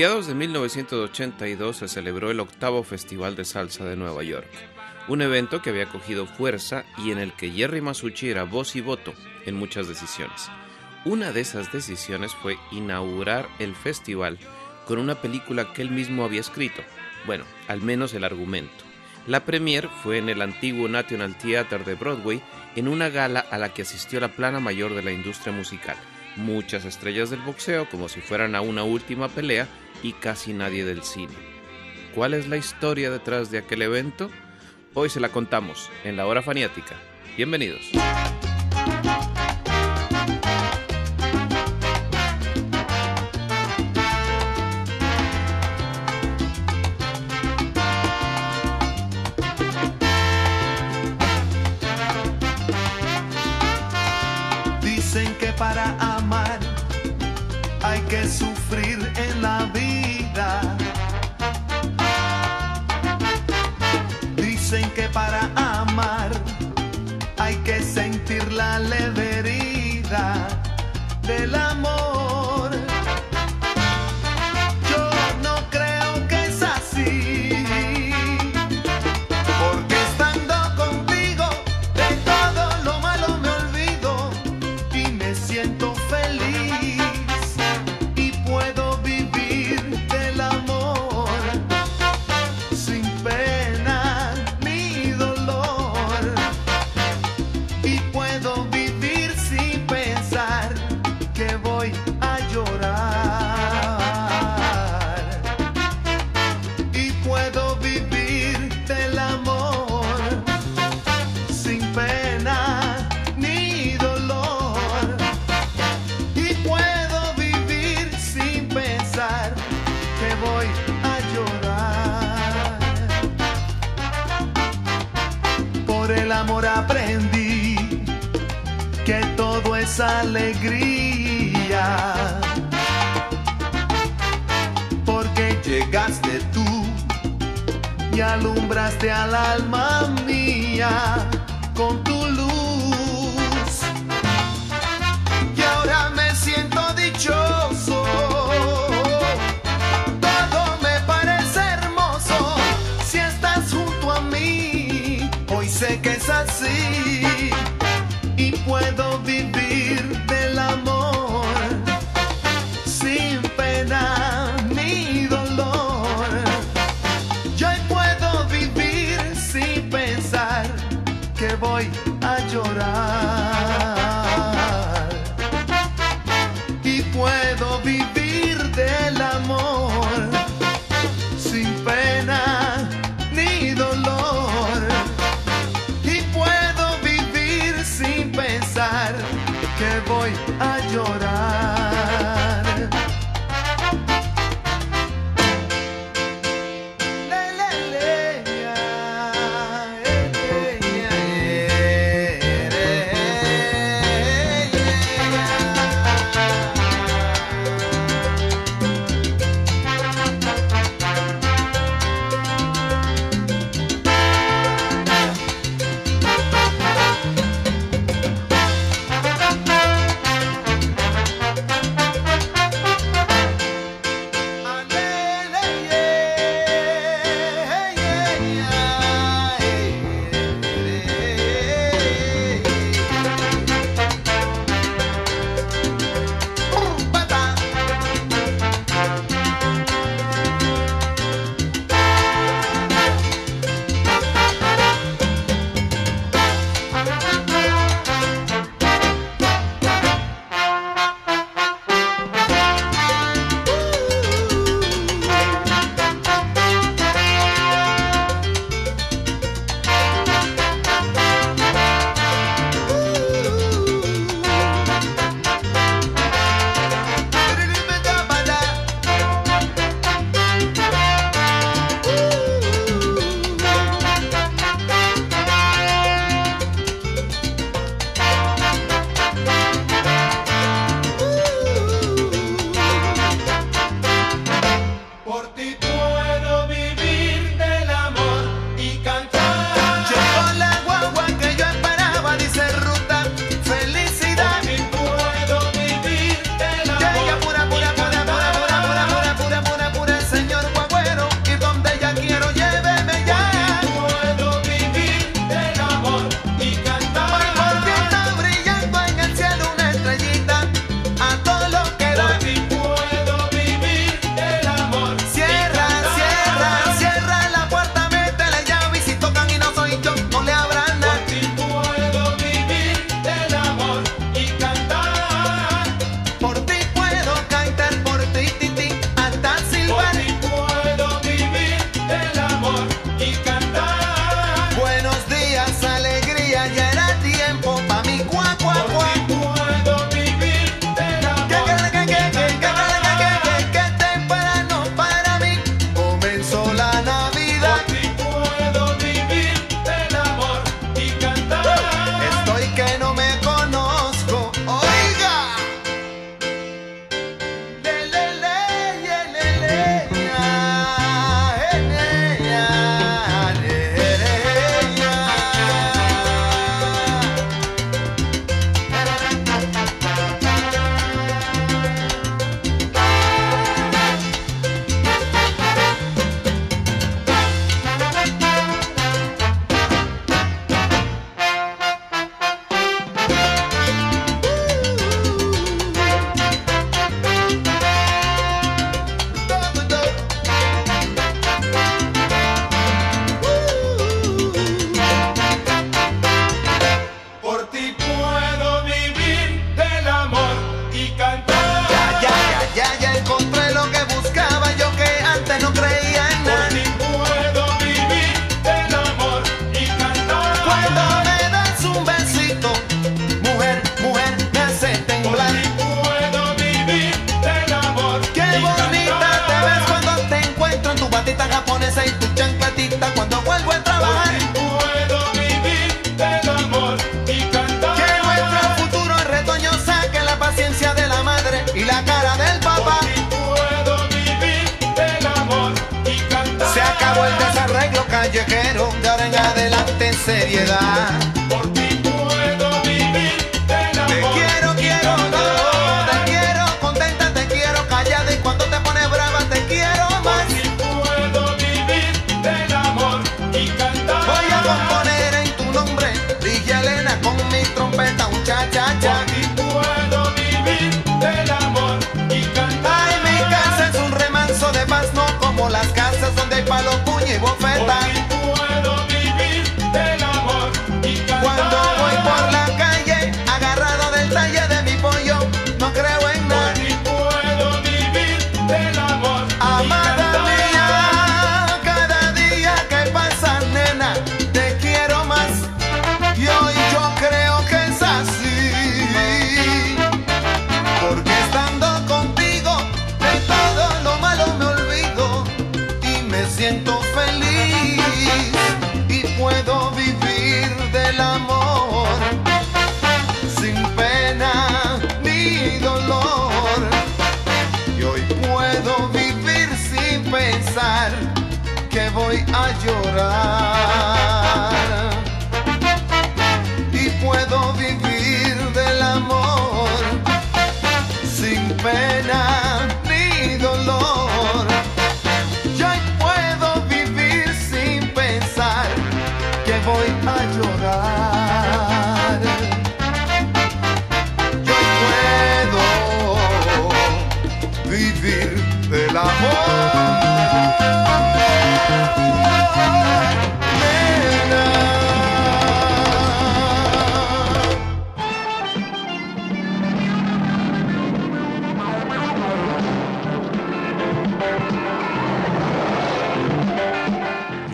Mediados de 1982 se celebró el octavo Festival de Salsa de Nueva York, un evento que había cogido fuerza y en el que Jerry Masucci era voz y voto en muchas decisiones. Una de esas decisiones fue inaugurar el festival con una película que él mismo había escrito, bueno, al menos el argumento. La premier fue en el antiguo National Theatre de Broadway en una gala a la que asistió la plana mayor de la industria musical, muchas estrellas del boxeo como si fueran a una última pelea y casi nadie del cine. ¿Cuál es la historia detrás de aquel evento? Hoy se la contamos en la hora faniática. Bienvenidos. La leverida y puedo vivir del amor sin pena ni dolor. Yo puedo vivir sin pensar que voy a llorar.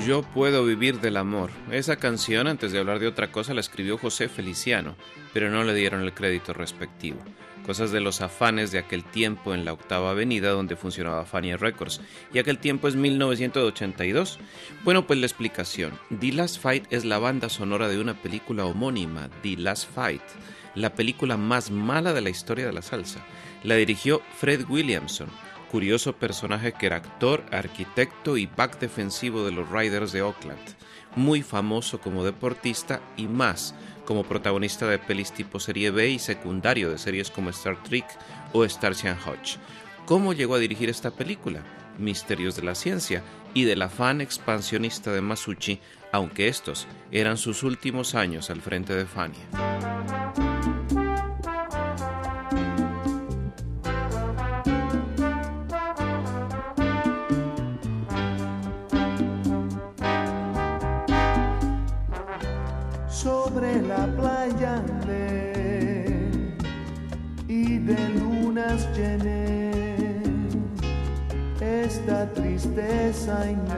Yo puedo vivir del amor. Esa canción, antes de hablar de otra cosa, la escribió José Feliciano, pero no le dieron el crédito respectivo. Cosas de los afanes de aquel tiempo en la octava avenida donde funcionaba Fania Records. Y aquel tiempo es 1982. Bueno, pues la explicación. The Last Fight es la banda sonora de una película homónima, The Last Fight, la película más mala de la historia de la salsa. La dirigió Fred Williamson, curioso personaje que era actor, arquitecto y back defensivo de los Riders de Oakland, muy famoso como deportista y más como protagonista de pelis tipo serie B y secundario de series como Star Trek o and Hutch. ¿Cómo llegó a dirigir esta película? Misterios de la ciencia y del afán expansionista de Masucci, aunque estos eran sus últimos años al frente de Fania. I know.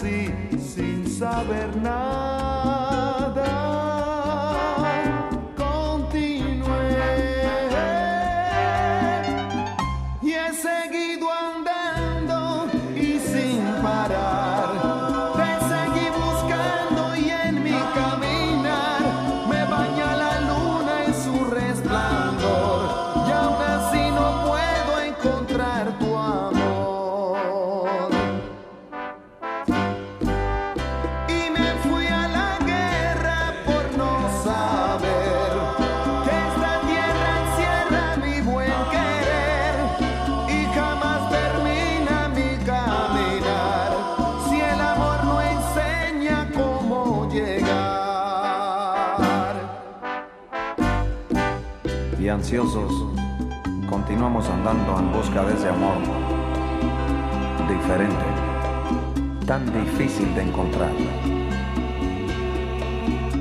Sin saber nada, continuamos andando en busca de ese amor diferente, tan difícil de encontrar.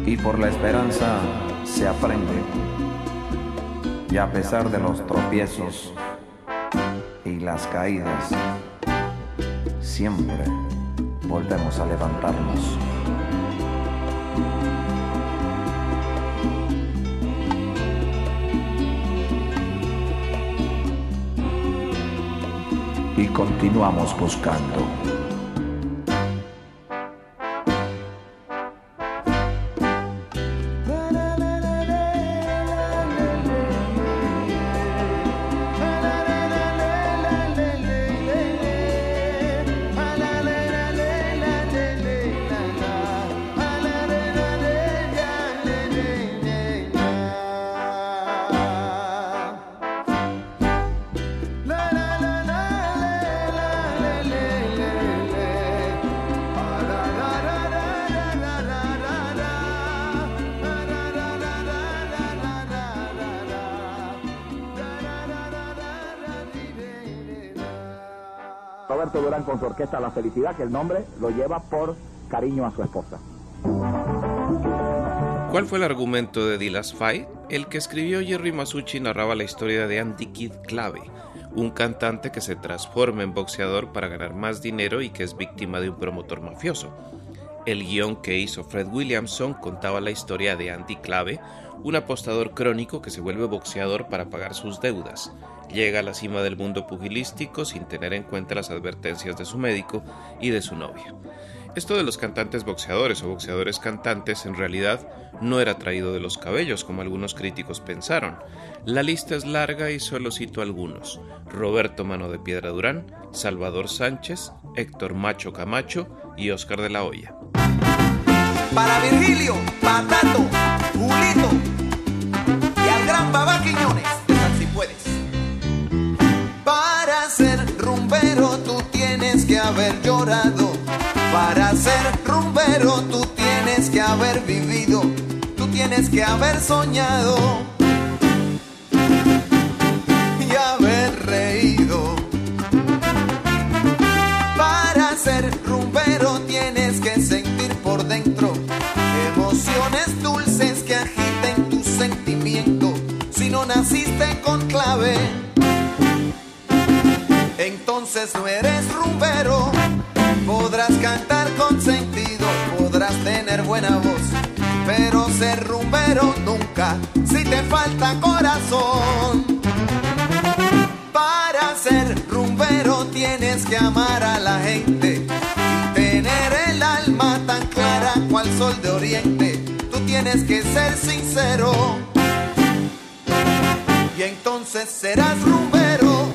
Y por la esperanza se aprende, y a pesar de los tropiezos y las caídas, siempre volvemos a levantarnos. Continuamos buscando. Roberto Durán con su orquesta La Felicidad, que el nombre lo lleva por cariño a su esposa. ¿Cuál fue el argumento de Last Fight? El que escribió Jerry Masucci narraba la historia de Andy Kid Clave, un cantante que se transforma en boxeador para ganar más dinero y que es víctima de un promotor mafioso. El guion que hizo Fred Williamson contaba la historia de Andy Clave, un apostador crónico que se vuelve boxeador para pagar sus deudas. Llega a la cima del mundo pugilístico sin tener en cuenta las advertencias de su médico y de su novia. Esto de los cantantes boxeadores o boxeadores cantantes en realidad no era traído de los cabellos como algunos críticos pensaron. La lista es larga y solo cito algunos. Roberto Mano de Piedra Durán, Salvador Sánchez, Héctor Macho Camacho y Oscar de la Hoya. Para Virgilio, Patato, Julito y al gran Baba Quiñones, ser rumbero tú tienes que haber llorado. Para ser rumbero tú tienes que haber vivido. Tú tienes que haber soñado y haber reído. Para ser rumbero tienes que sentir por dentro emociones entonces no eres rumbero. Podrás cantar con sentido, podrás tener buena voz, pero ser rumbero nunca si te falta corazón. Para ser rumbero tienes que amar a la gente tener el alma tan clara cual sol de oriente. Tú tienes que ser sincero y entonces serás rumbero.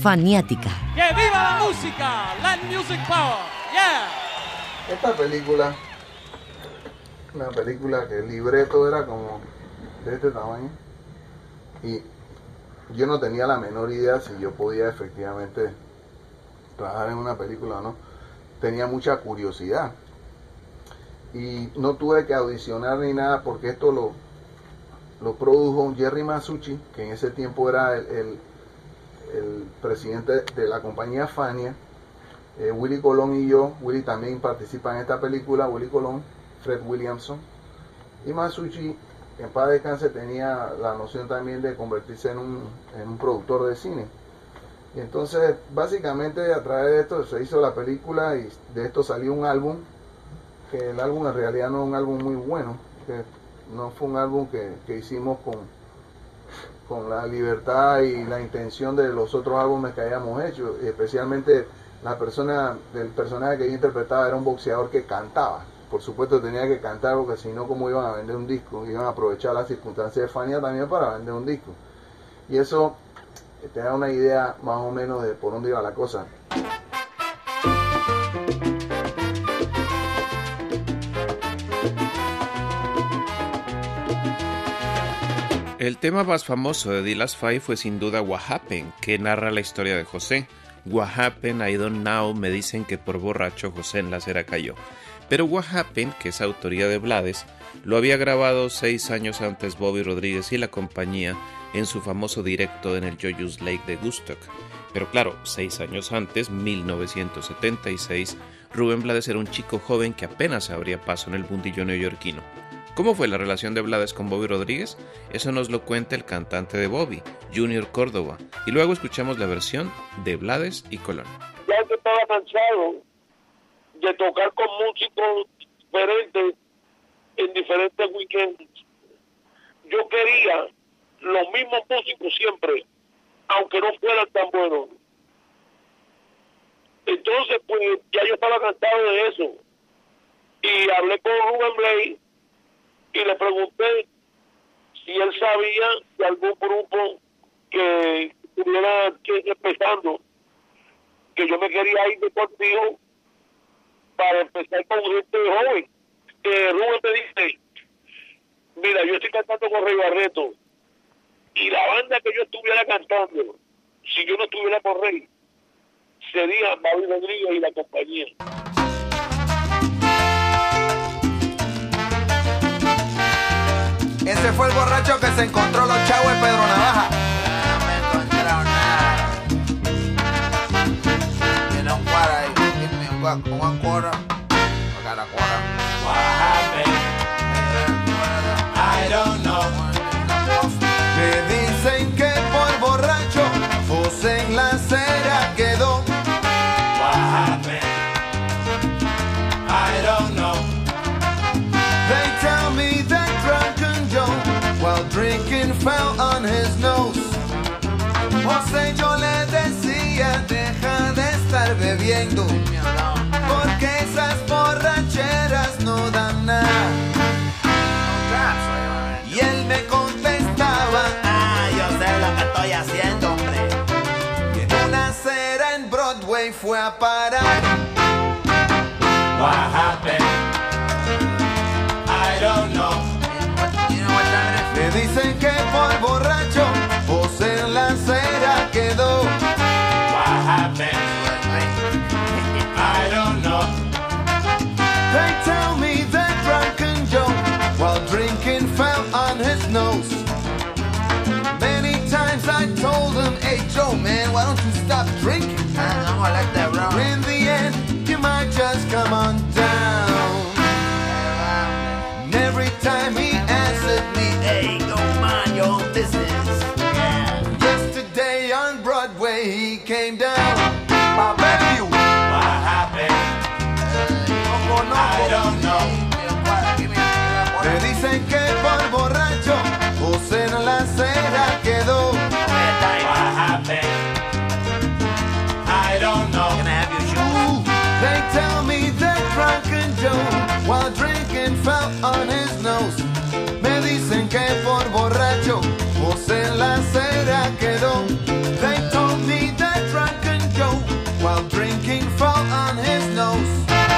Faniática. ¡Que viva la música! Let music power! ¡Yeah! Esta película, una película que el libreto era como de este tamaño y yo no tenía la menor idea si yo podía efectivamente trabajar en una película o no. Tenía mucha curiosidad y no tuve que audicionar ni nada porque esto lo, lo produjo Jerry Masucci, que en ese tiempo era el, el- el presidente de la compañía Fania. Eh, Willy Colón y yo, Willy también participa en esta película, Willy Colón, Fred Williamson. Y Masucci, en paz descanse, tenía la noción también de convertirse en un, en un productor de cine. Y entonces, básicamente, a través de esto se hizo la película y de esto salió un álbum, que el álbum en realidad no es un álbum muy bueno, que no fue un álbum que, que hicimos con, con la libertad y la intención de los otros álbumes que hayamos hecho, y especialmente la persona, el personaje que yo interpretaba era un boxeador que cantaba. Por supuesto tenía que cantar porque si no, ¿cómo iban a vender un disco? Iban a aprovechar las circunstancias de Fania también para vender un disco. Y eso te da una idea más o menos de por dónde iba la cosa. El tema más famoso de Dillas Five fue sin duda What Happened, que narra la historia de José. What Happened, I Don't Know, me dicen que por borracho José en la acera cayó. Pero What Happened, que es autoría de Blades, lo había grabado seis años antes Bobby Rodríguez y la compañía en su famoso directo en el Joyous Lake de Gustock. Pero claro, seis años antes, 1976, Rubén Blades era un chico joven que apenas abría paso en el mundillo neoyorquino. ¿Cómo fue la relación de Blades con Bobby Rodríguez? Eso nos lo cuenta el cantante de Bobby, Junior Córdoba, y luego escuchamos la versión de Blades y Colón. ya que estaba cansado de tocar con músicos diferentes en diferentes weekends. Yo quería los mismos músicos siempre, aunque no fueran tan buenos. Entonces, pues ya yo estaba cansado de eso. Y hablé con Rubén Blay y le pregunté si él sabía de algún grupo que estuviera empezando que yo me quería ir de contigo para empezar con gente joven. Que Rubén me dice, mira, yo estoy cantando con Rey Barreto y la banda que yo estuviera cantando, si yo no estuviera con Rey, sería Bobby Rodríguez y la compañía. Ese fue el borracho que se encontró los chavos de Pedro Navaja. Fell on his nose. José yo le decía, deja de estar bebiendo, porque esas borracheras no dan nada. Y él me contestaba, Ah, yo sé lo que estoy haciendo, hombre. que en una acera en Broadway fue a parar. What? Tell me that drunken Joe, while drinking, fell on his nose. Many times I told him, hey Joe, man, why don't you stop drinking? I'm gonna let that roll. In the end, you might just come on down. And every time he answered me, Hey, go mind your own business. Yeah. yesterday on Broadway he came down. I bet you. Me dicen que por borracho José la quedó. I don't know. They tell me that Drunken Joe, while drinking, fell on his nose. Me dicen que por borracho, José en la acera quedó. They told me that Drunken Joe, while drinking, fell on his nose.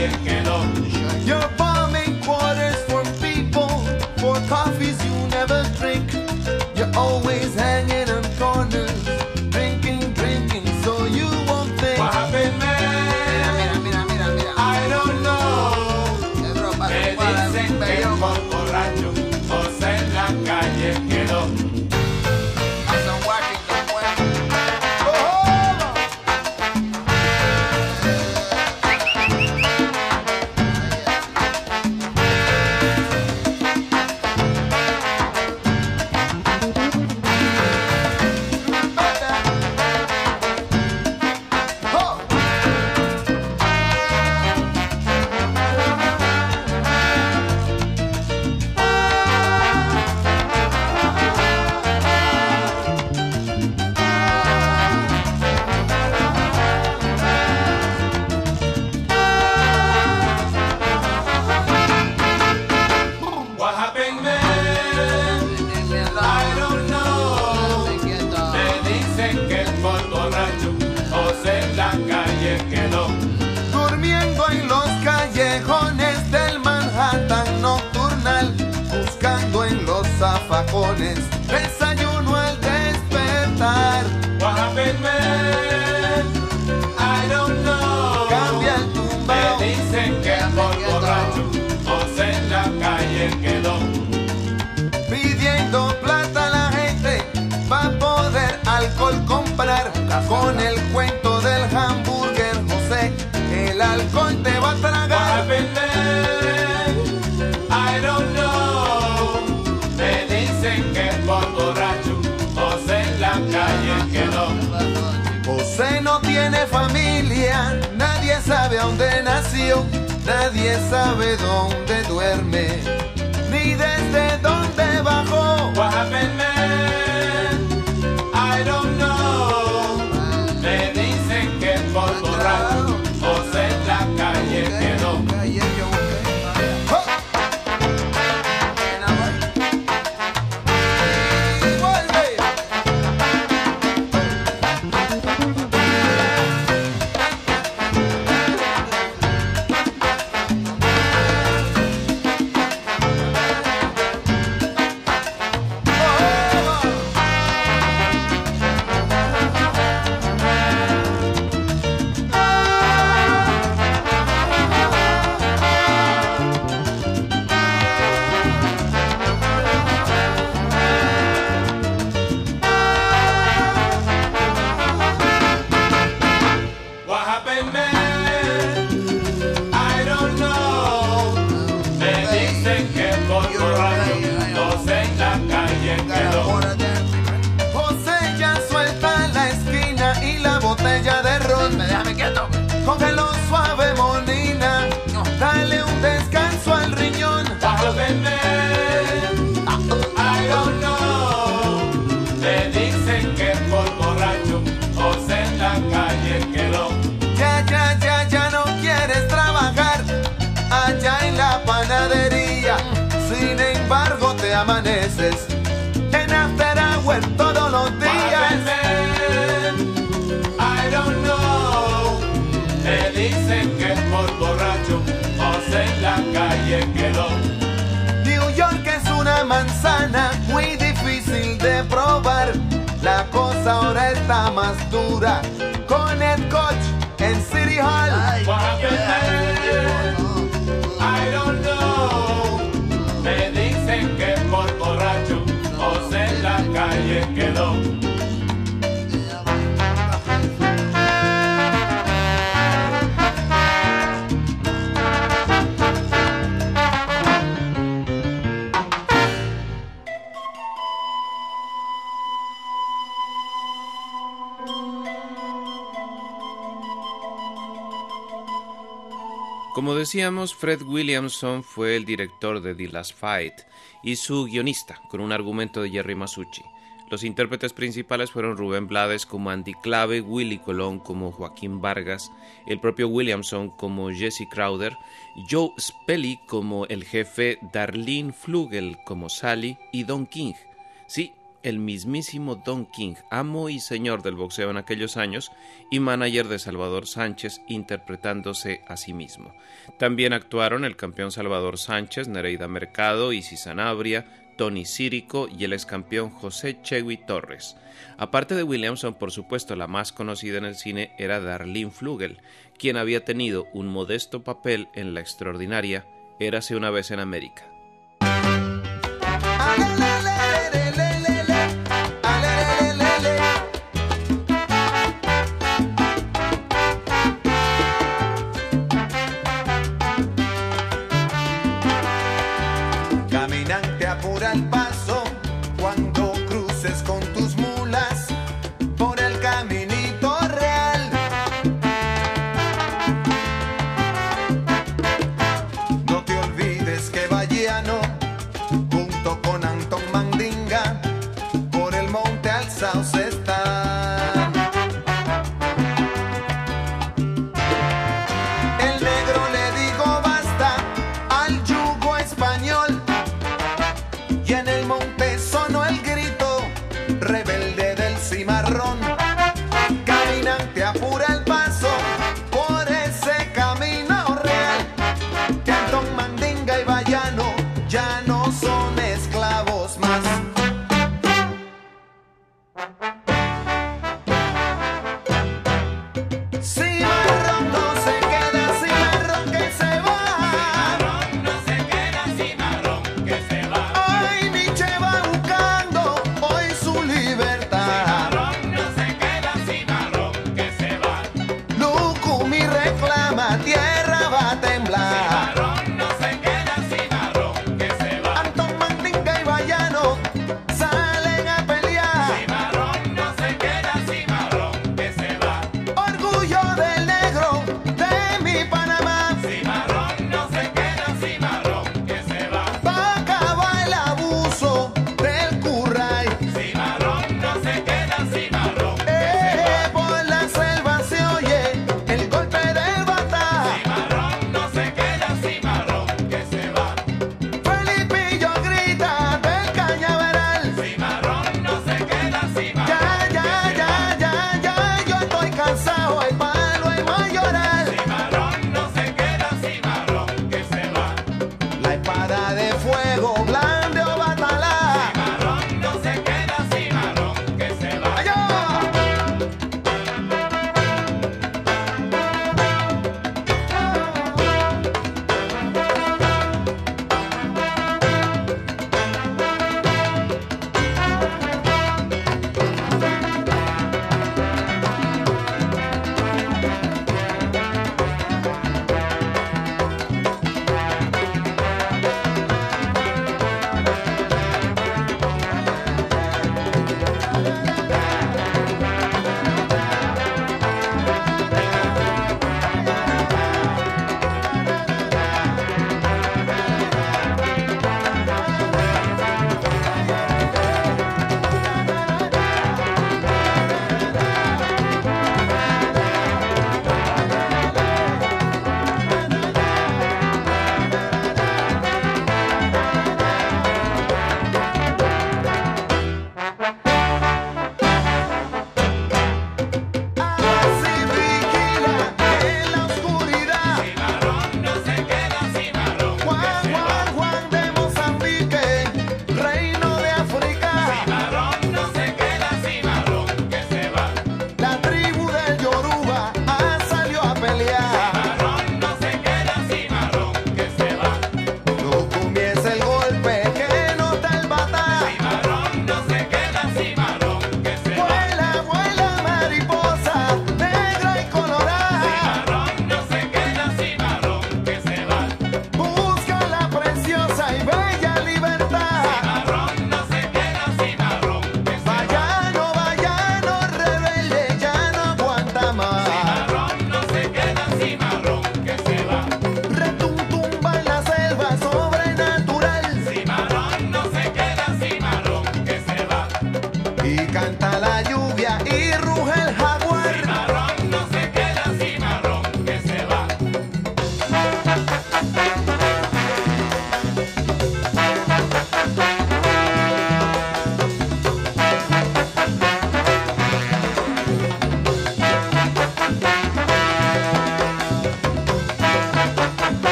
Yeah. Fred Williamson fue el director de The Last Fight y su guionista, con un argumento de Jerry Masucci. Los intérpretes principales fueron Rubén Blades como Andy Clave, Willy Colón como Joaquín Vargas, el propio Williamson como Jesse Crowder, Joe Spelly como el jefe, Darlene Flugel como Sally y Don King. Sí, el mismísimo Don King, amo y señor del boxeo en aquellos años y manager de Salvador Sánchez interpretándose a sí mismo. También actuaron el campeón Salvador Sánchez, Nereida Mercado, Isis Sanabria, Tony Círico y el excampeón José Chegui Torres. Aparte de Williamson, por supuesto, la más conocida en el cine era Darlene Flugel, quien había tenido un modesto papel en la extraordinaria Érase una vez en América.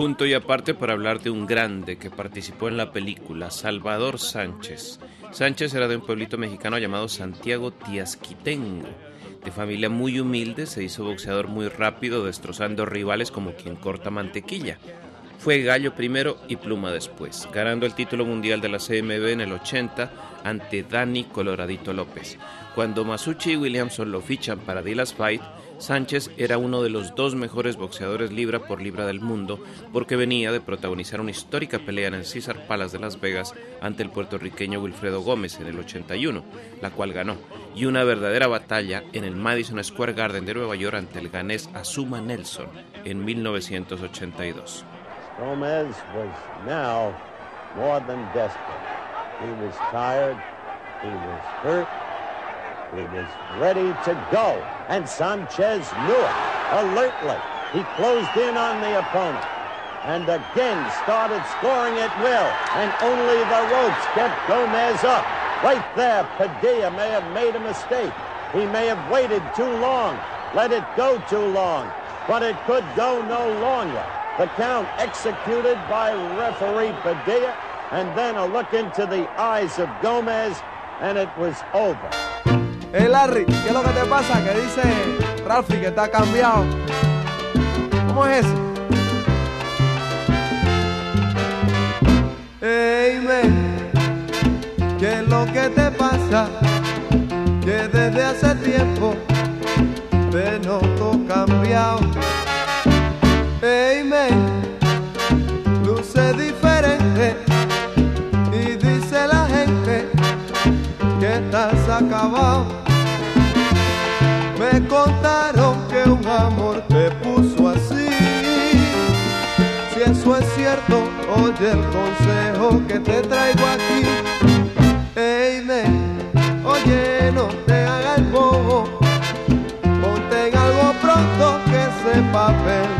Punto y aparte para hablar de un grande que participó en la película, Salvador Sánchez. Sánchez era de un pueblito mexicano llamado Santiago Tiasquitengo. De familia muy humilde, se hizo boxeador muy rápido, destrozando rivales como quien corta mantequilla. Fue gallo primero y pluma después, ganando el título mundial de la CMB en el 80 ante Dani Coloradito López. Cuando Masucci y Williamson lo fichan para Dillas Fight, Sánchez era uno de los dos mejores boxeadores libra por libra del mundo porque venía de protagonizar una histórica pelea en el César Palace de Las Vegas ante el puertorriqueño Wilfredo Gómez en el 81, la cual ganó, y una verdadera batalla en el Madison Square Garden de Nueva York ante el ganés Azuma Nelson en 1982. Gomez was now more than desperate. He was tired, he was hurt, he was ready to go. And Sanchez knew it. Alertly, he closed in on the opponent and again started scoring at will. And only the ropes kept Gomez up. Right there, Padilla may have made a mistake. He may have waited too long, let it go too long, but it could go no longer. The count executed by referee Padilla, and then a look into the eyes of Gomez, and it was over. Hey Larry, ¿qué es lo que te pasa? Que dice Ralphie que está cambiado. ¿Cómo es eso? Hey man, ¿qué es lo que te pasa? Que desde hace tiempo te noto cambiado. Hey man, estás acabado. Me contaron que un amor te puso así. Si eso es cierto, oye el consejo que te traigo aquí. Man, oye, no te hagas el bobo. Ponte en algo pronto que ese papel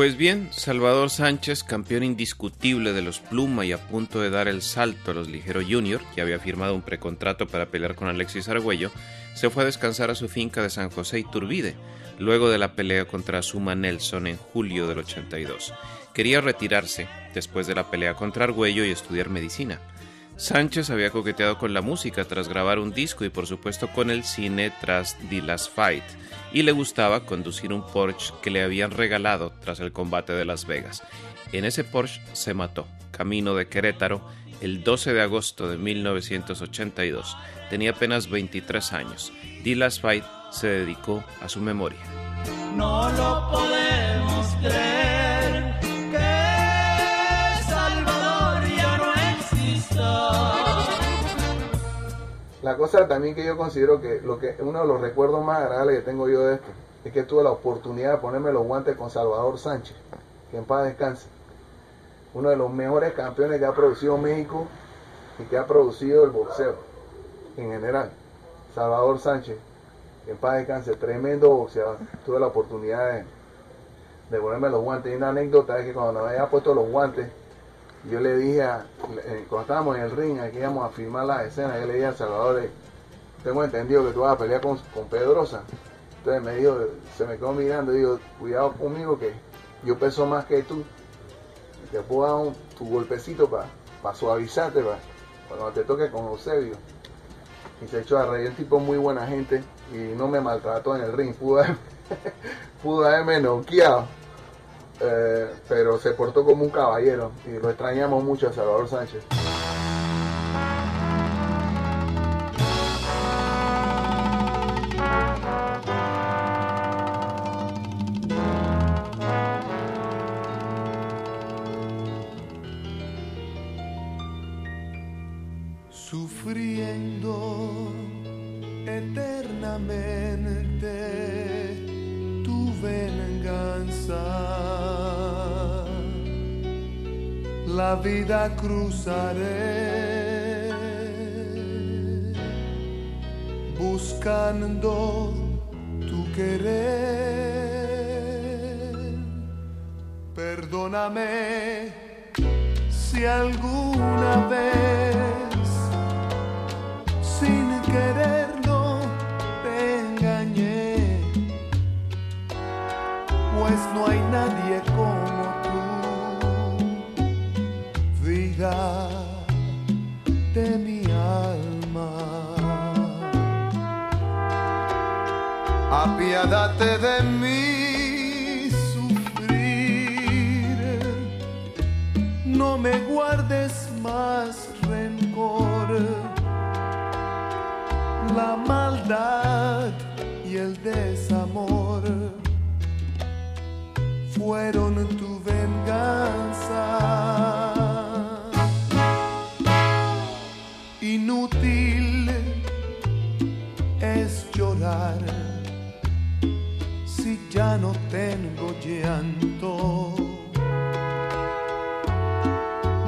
Pues bien, Salvador Sánchez, campeón indiscutible de los Pluma y a punto de dar el salto a los Ligero Junior, que había firmado un precontrato para pelear con Alexis Argüello, se fue a descansar a su finca de San José Iturbide, luego de la pelea contra Suma Nelson en julio del 82. Quería retirarse después de la pelea contra Argüello y estudiar medicina. Sánchez había coqueteado con la música tras grabar un disco y por supuesto con el cine tras The Last Fight, y le gustaba conducir un Porsche que le habían regalado tras el combate de Las Vegas. En ese Porsche se mató, camino de Querétaro, el 12 de agosto de 1982. Tenía apenas 23 años. Last Fight se dedicó a su memoria. No lo podemos creer La cosa también que yo considero que, lo que uno de los recuerdos más agradables que tengo yo de esto es que tuve la oportunidad de ponerme los guantes con Salvador Sánchez, que en paz descanse. Uno de los mejores campeones que ha producido México y que ha producido el boxeo en general. Salvador Sánchez, que en paz descanse, tremendo boxeador. Tuve la oportunidad de, de ponerme los guantes. Y una anécdota es que cuando me había puesto los guantes, yo le dije, a, eh, cuando estábamos en el ring, aquí íbamos a filmar las escenas, yo le dije a Salvador, eh, tengo entendido que tú vas a pelear con, con Pedrosa. Entonces me dijo, se me quedó mirando, digo, cuidado conmigo que yo peso más que tú. Y te puedo dar un- tu golpecito para suavizarte, para cuando te toque con Eusebio. Y se echó a reír, el tipo muy buena gente y no me maltrató en el ring, pudo, haber- pudo haberme noqueado. Eh, pero se portó como un caballero y lo extrañamos mucho a Salvador Sánchez. Cruzaré buscando tu querer. Perdóname si alguna vez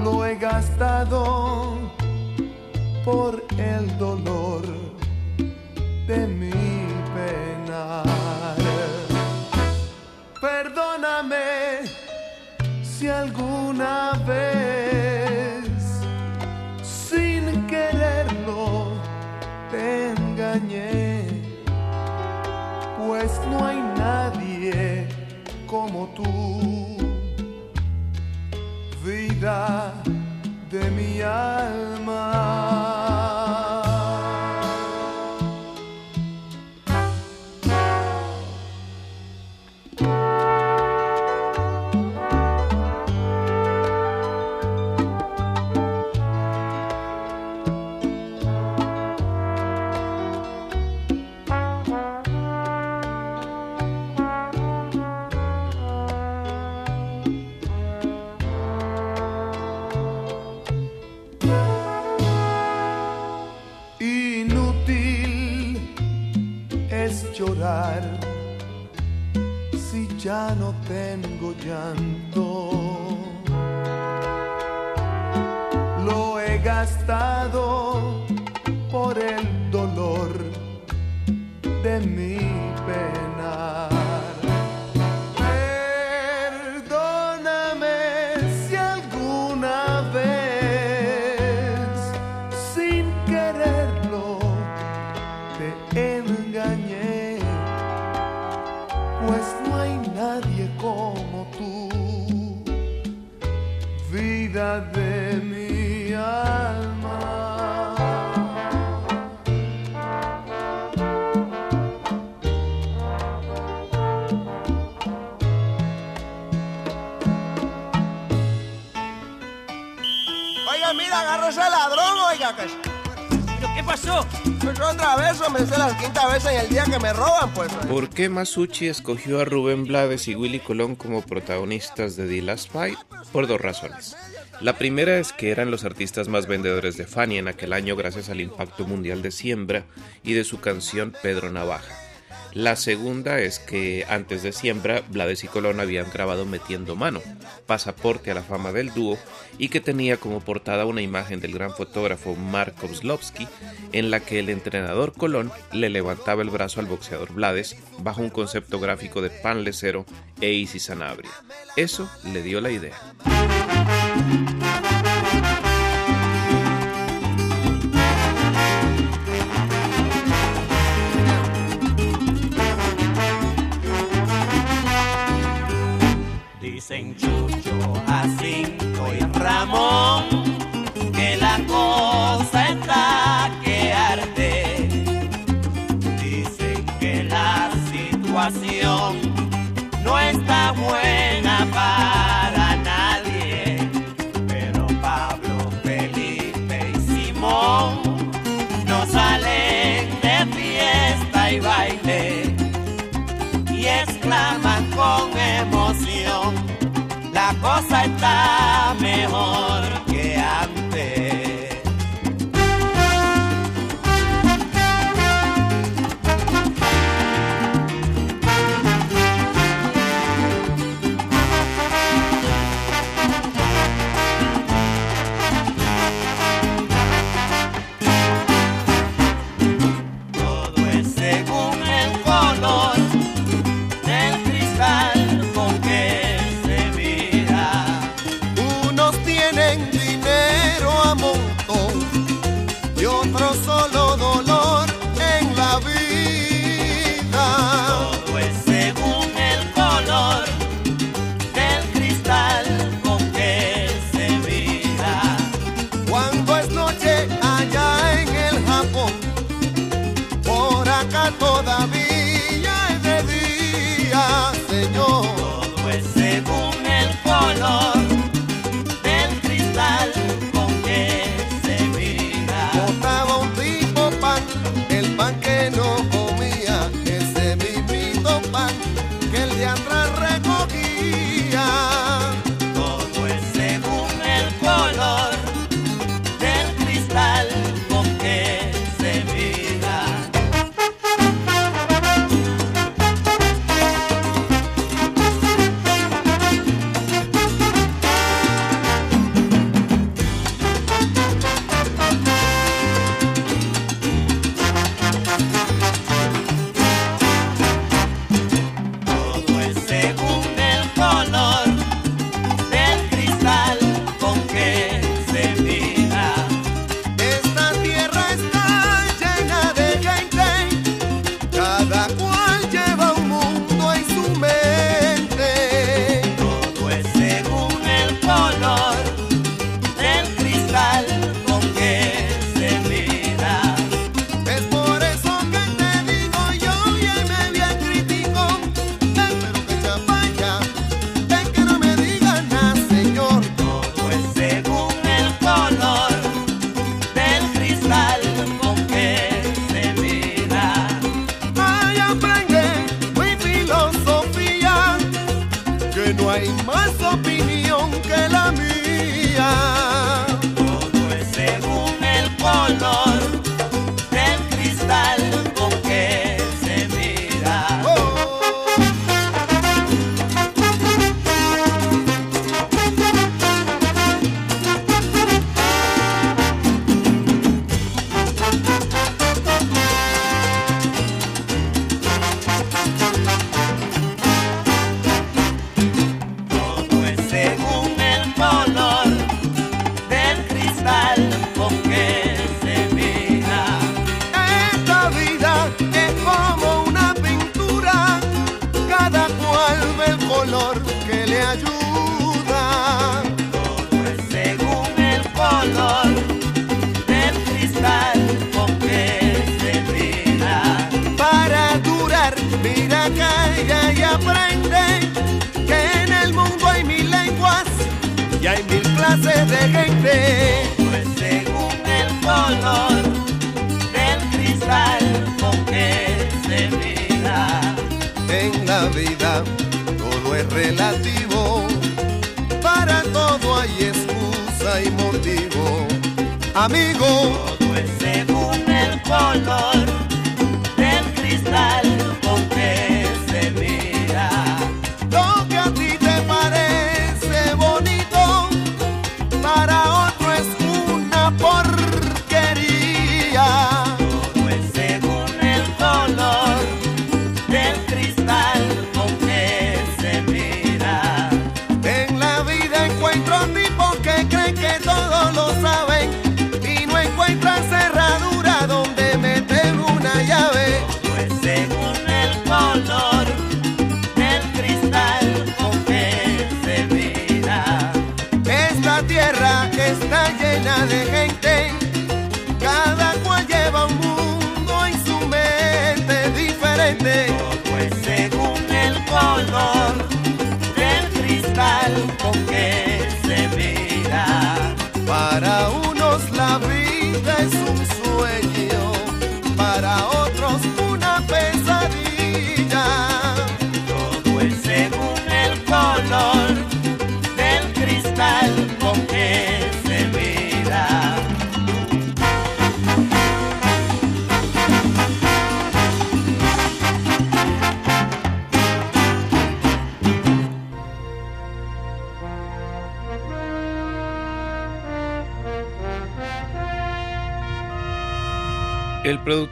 Lo he gastado por el dolor de mi penar. Perdóname si alguna de ya no tengo llanto. Pasó? Pues otra vez, hombre, esa es la quinta vez en el día que me roban, pues. ¿Por qué Masucci escogió a Rubén Blades y Willy Colón como protagonistas de The Last Fight? Por dos razones. La primera es que eran los artistas más vendedores de Fania en aquel año gracias al impacto mundial de Siembra y de su canción Pedro Navaja. La segunda es que antes de Siembra, Blades y Colón habían grabado Metiendo Mano, pasaporte a la fama del dúo, y que tenía como portada una imagen del gran fotógrafo Mark Kozlowski, en la que el entrenador Colón le levantaba el brazo al boxeador Blades bajo un concepto gráfico de pan lecero e Easy Sanabria. Eso le dio la idea. Dicen Chucho, Jacinto y Ramón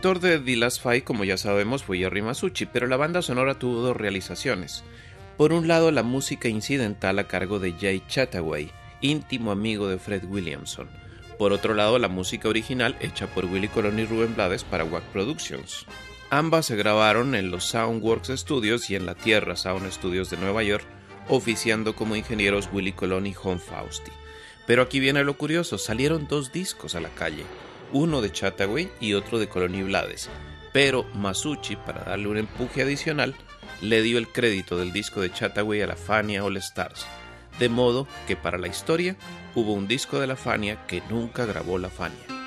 El productor de The Last como ya sabemos, fue Jerry Masucci, pero la banda sonora tuvo dos realizaciones. Por un lado, la música incidental a cargo de Jay Chataway, íntimo amigo de Fred Williamson. Por otro lado, la música original hecha por Willy Colón y Rubén Blades para Wack Productions. Ambas se grabaron en los Soundworks Studios y en la Tierra Sound Studios de Nueva York, oficiando como ingenieros Willy Colón y John Fausti. Pero aquí viene lo curioso, salieron dos discos a la calle, uno de Chataway y otro de Colón y Blades, pero Masucci, para darle un empuje adicional, le dio el crédito del disco de Chataway a la Fania All Stars, de modo que para la historia hubo un disco de la Fania que nunca grabó la Fania.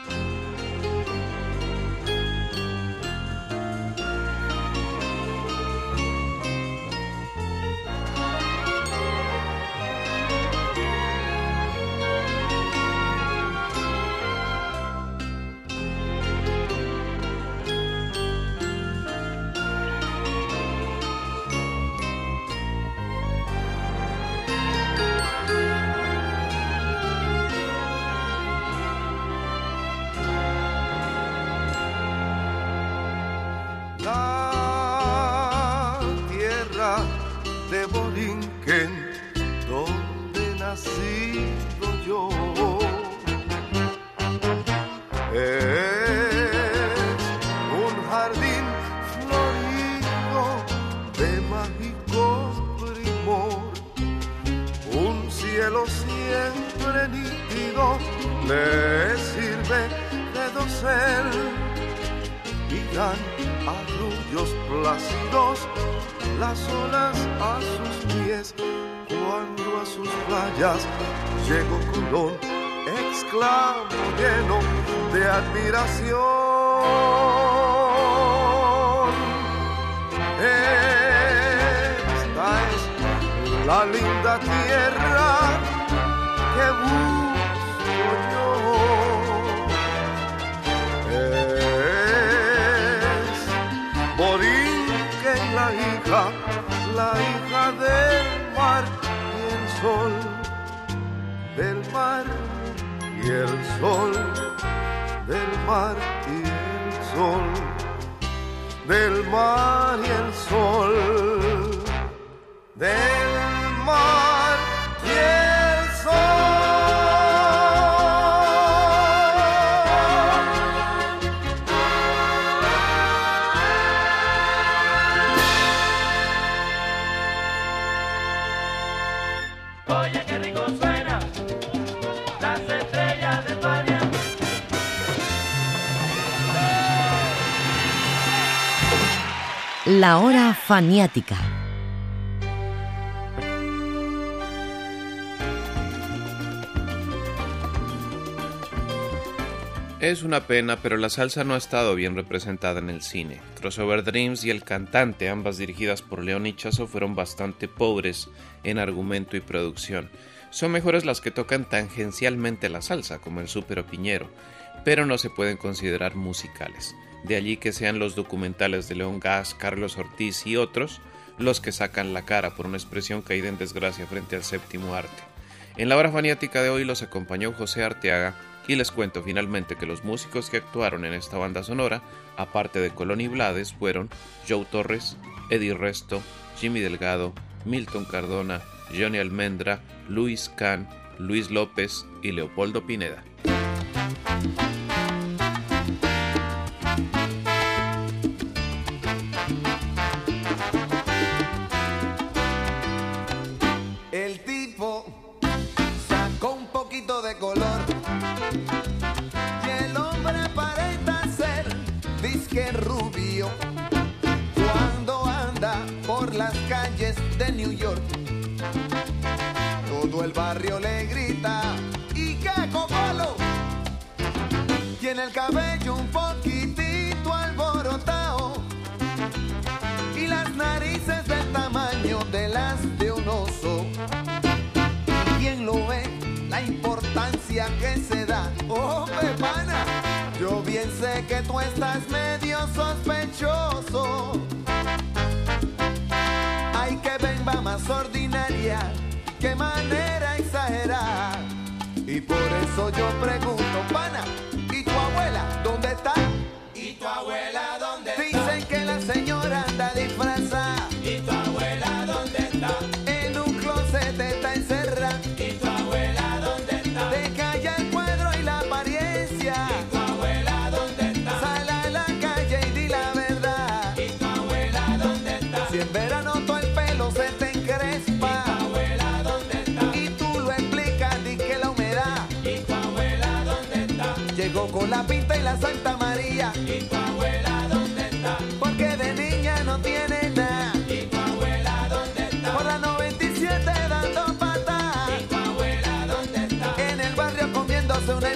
Sol, del mar y el sol, del mar y el sol, del mar y el sol, del La hora faniática. Es una pena, pero la salsa no ha estado bien representada en el cine. Crossover Dreams y El Cantante, ambas dirigidas por León Chazo, fueron bastante pobres en argumento y producción. Son mejores las que tocan tangencialmente la salsa, como el Super o Piñero, pero no se pueden considerar musicales. De allí que sean los documentales de León Gas, Carlos Ortiz y otros los que sacan la cara por una expresión caída en desgracia frente al séptimo arte. En la hora faniática de hoy los acompañó José Arteaga y les cuento finalmente que los músicos que actuaron en esta banda sonora, aparte de Colón y Blades, fueron Joe Torres, Eddie Resto, Jimmy Delgado, Milton Cardona, Johnny Almendra, Luis Can, Luis López y Leopoldo Pineda. Disque rubio cuando anda por las calles de New York. Todo el barrio le grita y qué cocolo. Tiene el cabello un poquitito alborotado y las narices del tamaño de las de un oso. ¿Quién lo ve? La importancia que se sé que tú estás medio sospechoso. Ay, que venga más ordinaria, qué manera exagerada. Y por eso yo pregunto, pana, ¿y tu abuela dónde está? ¿Y tu abuela corazón